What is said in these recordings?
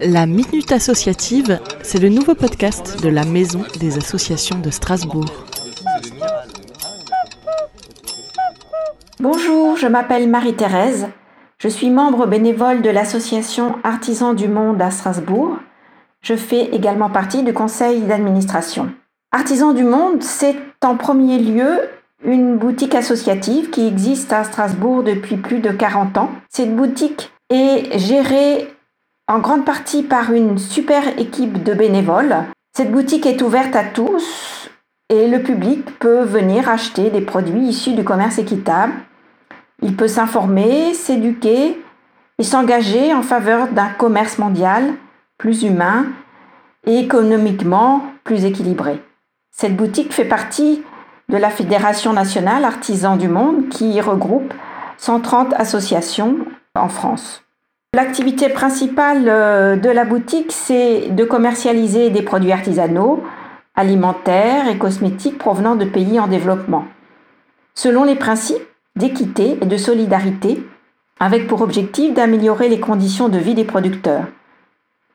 La Minute Associative, c'est le nouveau podcast de la Maison des Associations de Strasbourg. Bonjour, je m'appelle Marie-Thérèse. Je suis membre bénévole de l'association Artisans du Monde à Strasbourg. Je fais également partie du conseil d'administration. Artisans du Monde, c'est en premier lieu une boutique associative qui existe à Strasbourg depuis plus de 40 ans. Cette boutique est gérée en grande partie par une super équipe de bénévoles. Cette boutique est ouverte à tous et le public peut venir acheter des produits issus du commerce équitable. Il peut s'informer, s'éduquer et s'engager en faveur d'un commerce mondial plus humain et économiquement plus équilibré. Cette boutique fait partie de la Fédération nationale artisans du monde qui regroupe 130 associations en France. L'activité principale euh, de la boutique, c'est de commercialiser des produits artisanaux, alimentaires et cosmétiques provenant de pays en développement, selon les principes d'équité et de solidarité, avec pour objectif d'améliorer les conditions de vie des producteurs.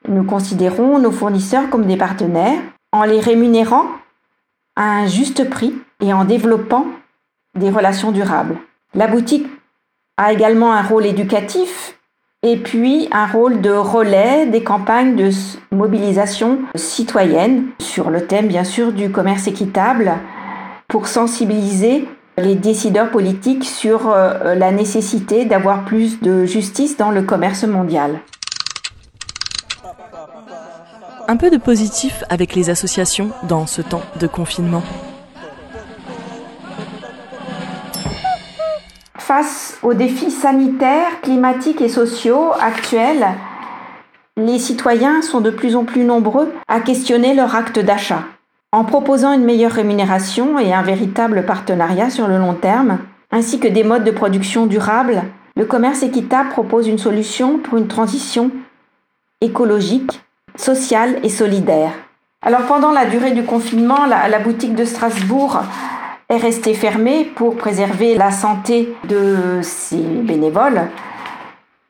Nous considérons nos fournisseurs comme des partenaires en les rémunérant à un juste prix et en développant des relations durables. La boutique a également un rôle éducatif et puis un rôle de relais des campagnes de mobilisation citoyenne sur le thème bien sûr du commerce équitable pour sensibiliser les décideurs politiques sur euh, la nécessité d'avoir plus de justice dans le commerce mondial. Un peu de positif avec les associations dans ce temps de confinement. Face aux défis sanitaires, climatiques et sociaux actuels, les citoyens sont de plus en plus nombreux à questionner leur acte d'achat. En proposant une meilleure rémunération et un véritable partenariat sur le long terme, ainsi que des modes de production durables, le commerce équitable propose une solution pour une transition écologique, sociale et solidaire. Alors pendant la durée du confinement, la, la boutique de Strasbourg est resté fermé pour préserver la santé de ses bénévoles.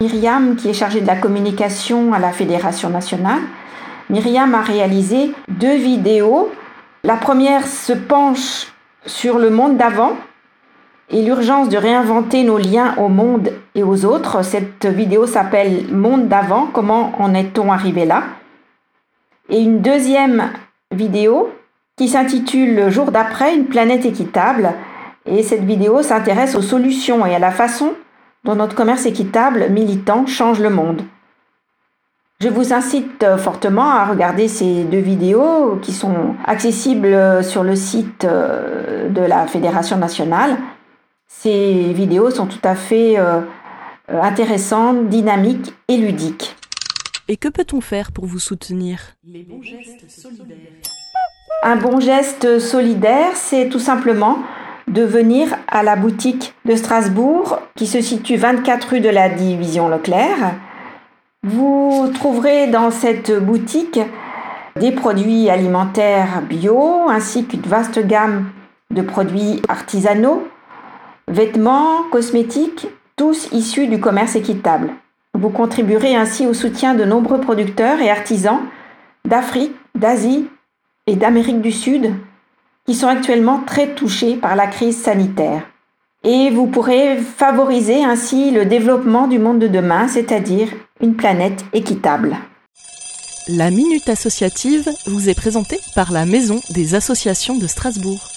Myriam, qui est chargée de la communication à la Fédération nationale, Myriam a réalisé deux vidéos. La première se penche sur le monde d'avant et l'urgence de réinventer nos liens au monde et aux autres. Cette vidéo s'appelle Monde d'avant, comment en est-on arrivé là? Et une deuxième vidéo qui s'intitule Le jour d'après, une planète équitable. Et cette vidéo s'intéresse aux solutions et à la façon dont notre commerce équitable militant change le monde. Je vous incite fortement à regarder ces deux vidéos qui sont accessibles sur le site euh, de la Fédération nationale. Ces vidéos sont tout à fait euh, intéressantes, dynamiques et ludiques. Et que peut-on faire pour vous soutenir? Les bons gestes solidaires. Un bon geste solidaire, c'est tout simplement de venir à la boutique de Strasbourg qui se situe 24 rue de la Division Leclerc. Vous trouverez dans cette boutique des produits alimentaires bio ainsi qu'une vaste gamme de produits artisanaux, vêtements, cosmétiques, tous issus du commerce équitable. Vous contribuerez ainsi au soutien de nombreux producteurs et artisans d'Afrique, d'Asie, et d'Amérique du Sud qui sont actuellement très touchés par la crise sanitaire. Et vous pourrez favoriser ainsi le développement du monde de demain, c'est-à-dire une planète équitable. La Minute Associative vous est présentée par la Maison des Associations de Strasbourg.